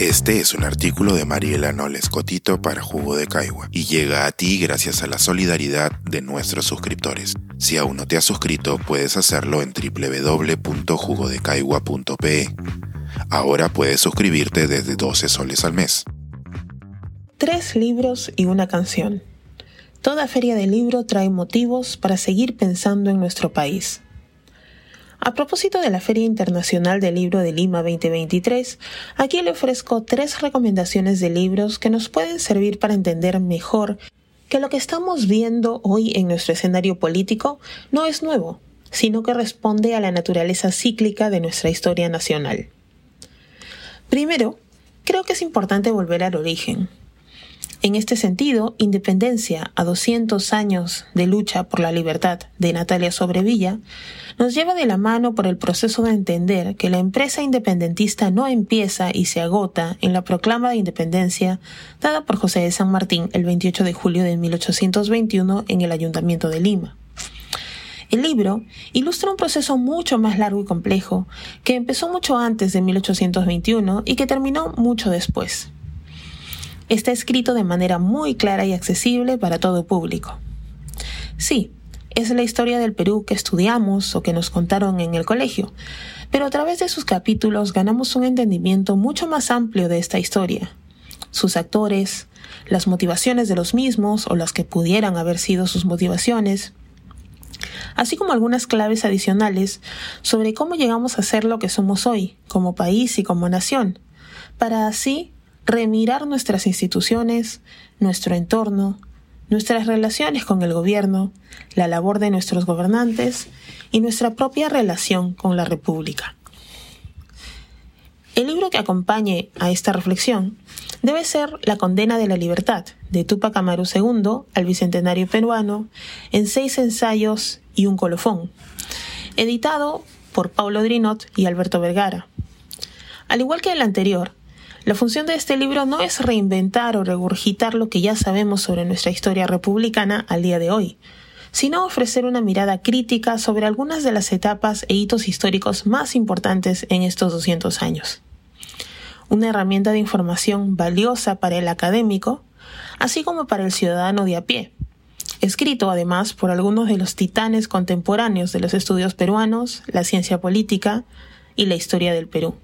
Este es un artículo de Mariela Noles Cotito para Jugo de Caigua y llega a ti gracias a la solidaridad de nuestros suscriptores. Si aún no te has suscrito, puedes hacerlo en www.jugodecaigua.pe. Ahora puedes suscribirte desde 12 soles al mes. Tres libros y una canción. Toda feria de libro trae motivos para seguir pensando en nuestro país. A propósito de la Feria Internacional del Libro de Lima 2023, aquí le ofrezco tres recomendaciones de libros que nos pueden servir para entender mejor que lo que estamos viendo hoy en nuestro escenario político no es nuevo, sino que responde a la naturaleza cíclica de nuestra historia nacional. Primero, creo que es importante volver al origen, en este sentido, Independencia a 200 años de lucha por la libertad de Natalia Sobrevilla nos lleva de la mano por el proceso de entender que la empresa independentista no empieza y se agota en la proclama de independencia dada por José de San Martín el 28 de julio de 1821 en el Ayuntamiento de Lima. El libro ilustra un proceso mucho más largo y complejo que empezó mucho antes de 1821 y que terminó mucho después está escrito de manera muy clara y accesible para todo público. Sí, es la historia del Perú que estudiamos o que nos contaron en el colegio, pero a través de sus capítulos ganamos un entendimiento mucho más amplio de esta historia, sus actores, las motivaciones de los mismos o las que pudieran haber sido sus motivaciones, así como algunas claves adicionales sobre cómo llegamos a ser lo que somos hoy, como país y como nación, para así remirar nuestras instituciones, nuestro entorno, nuestras relaciones con el gobierno, la labor de nuestros gobernantes y nuestra propia relación con la República. El libro que acompañe a esta reflexión debe ser La condena de la libertad, de Tupac Amaru II al Bicentenario peruano, en seis ensayos y un colofón, editado por Paulo Drinot y Alberto Vergara. Al igual que el anterior, la función de este libro no es reinventar o regurgitar lo que ya sabemos sobre nuestra historia republicana al día de hoy, sino ofrecer una mirada crítica sobre algunas de las etapas e hitos históricos más importantes en estos 200 años. Una herramienta de información valiosa para el académico, así como para el ciudadano de a pie, escrito además por algunos de los titanes contemporáneos de los estudios peruanos, la ciencia política y la historia del Perú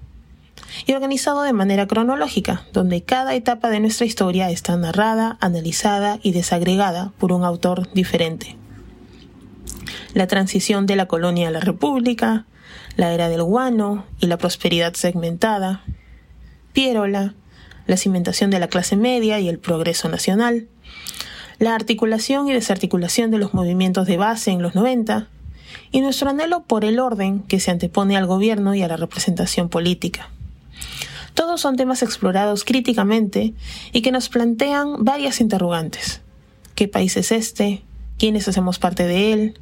y organizado de manera cronológica, donde cada etapa de nuestra historia está narrada, analizada y desagregada por un autor diferente. La transición de la colonia a la república, la era del guano y la prosperidad segmentada, Pierola, la cimentación de la clase media y el progreso nacional, la articulación y desarticulación de los movimientos de base en los 90, y nuestro anhelo por el orden que se antepone al gobierno y a la representación política. Todos son temas explorados críticamente y que nos plantean varias interrogantes. ¿Qué país es este? ¿Quiénes hacemos parte de él?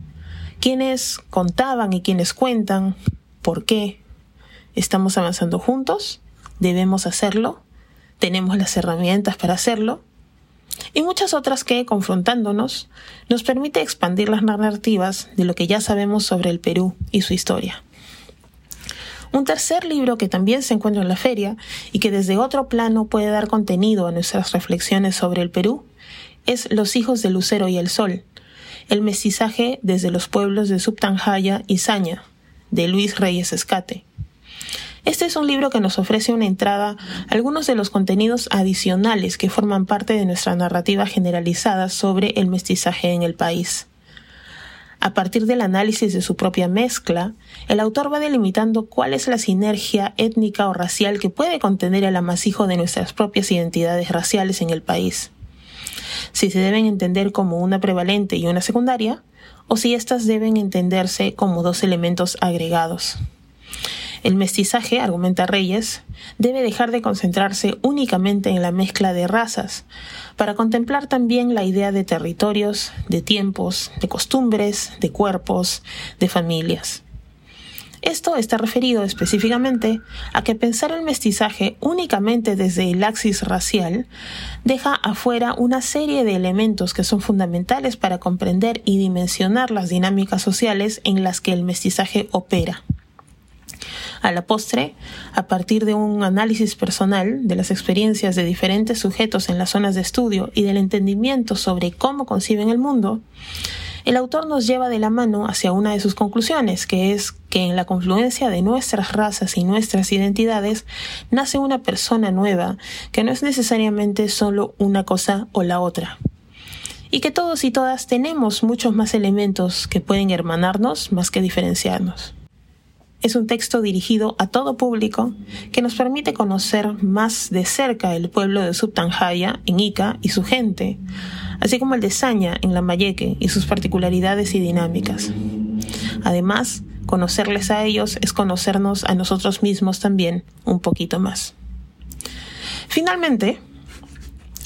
¿Quiénes contaban y quiénes cuentan? ¿Por qué? ¿Estamos avanzando juntos? ¿Debemos hacerlo? ¿Tenemos las herramientas para hacerlo? Y muchas otras que, confrontándonos, nos permite expandir las narrativas de lo que ya sabemos sobre el Perú y su historia. Un tercer libro que también se encuentra en la feria y que desde otro plano puede dar contenido a nuestras reflexiones sobre el Perú es Los hijos del Lucero y el Sol, el mestizaje desde los pueblos de Subtanjaya y Saña, de Luis Reyes Escate. Este es un libro que nos ofrece una entrada a algunos de los contenidos adicionales que forman parte de nuestra narrativa generalizada sobre el mestizaje en el país. A partir del análisis de su propia mezcla, el autor va delimitando cuál es la sinergia étnica o racial que puede contener el amasijo de nuestras propias identidades raciales en el país. Si se deben entender como una prevalente y una secundaria, o si éstas deben entenderse como dos elementos agregados. El mestizaje, argumenta Reyes, debe dejar de concentrarse únicamente en la mezcla de razas, para contemplar también la idea de territorios, de tiempos, de costumbres, de cuerpos, de familias. Esto está referido específicamente a que pensar el mestizaje únicamente desde el axis racial deja afuera una serie de elementos que son fundamentales para comprender y dimensionar las dinámicas sociales en las que el mestizaje opera. A la postre, a partir de un análisis personal de las experiencias de diferentes sujetos en las zonas de estudio y del entendimiento sobre cómo conciben el mundo, el autor nos lleva de la mano hacia una de sus conclusiones, que es que en la confluencia de nuestras razas y nuestras identidades nace una persona nueva, que no es necesariamente solo una cosa o la otra. Y que todos y todas tenemos muchos más elementos que pueden hermanarnos más que diferenciarnos. Es un texto dirigido a todo público que nos permite conocer más de cerca el pueblo de Subtanjaya en Ica y su gente, así como el de Saña en Lambayeque y sus particularidades y dinámicas. Además, conocerles a ellos es conocernos a nosotros mismos también un poquito más. Finalmente,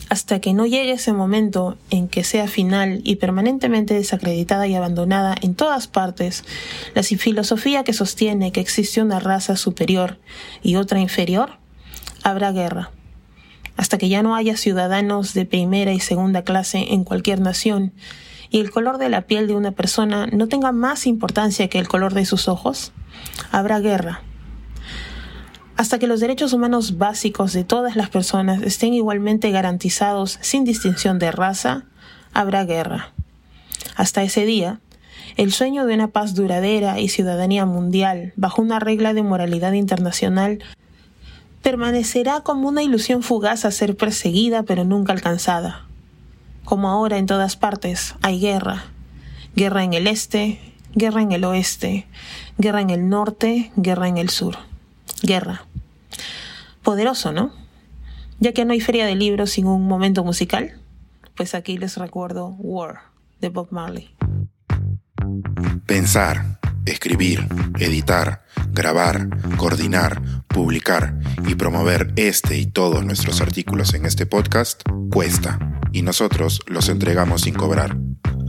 hasta que no llegue ese momento en que sea final y permanentemente desacreditada y abandonada en todas partes, la filosofía que sostiene que existe una raza superior y otra inferior, habrá guerra hasta que ya no haya ciudadanos de primera y segunda clase en cualquier nación y el color de la piel de una persona no tenga más importancia que el color de sus ojos, habrá guerra. Hasta que los derechos humanos básicos de todas las personas estén igualmente garantizados sin distinción de raza, habrá guerra. Hasta ese día, el sueño de una paz duradera y ciudadanía mundial bajo una regla de moralidad internacional permanecerá como una ilusión fugaz a ser perseguida pero nunca alcanzada. Como ahora en todas partes hay guerra. Guerra en el este, guerra en el oeste, guerra en el norte, guerra en el sur. Guerra. Poderoso, ¿no? Ya que no hay feria de libros sin un momento musical, pues aquí les recuerdo War de Bob Marley. Pensar, escribir, editar, grabar, coordinar, publicar y promover este y todos nuestros artículos en este podcast cuesta y nosotros los entregamos sin cobrar.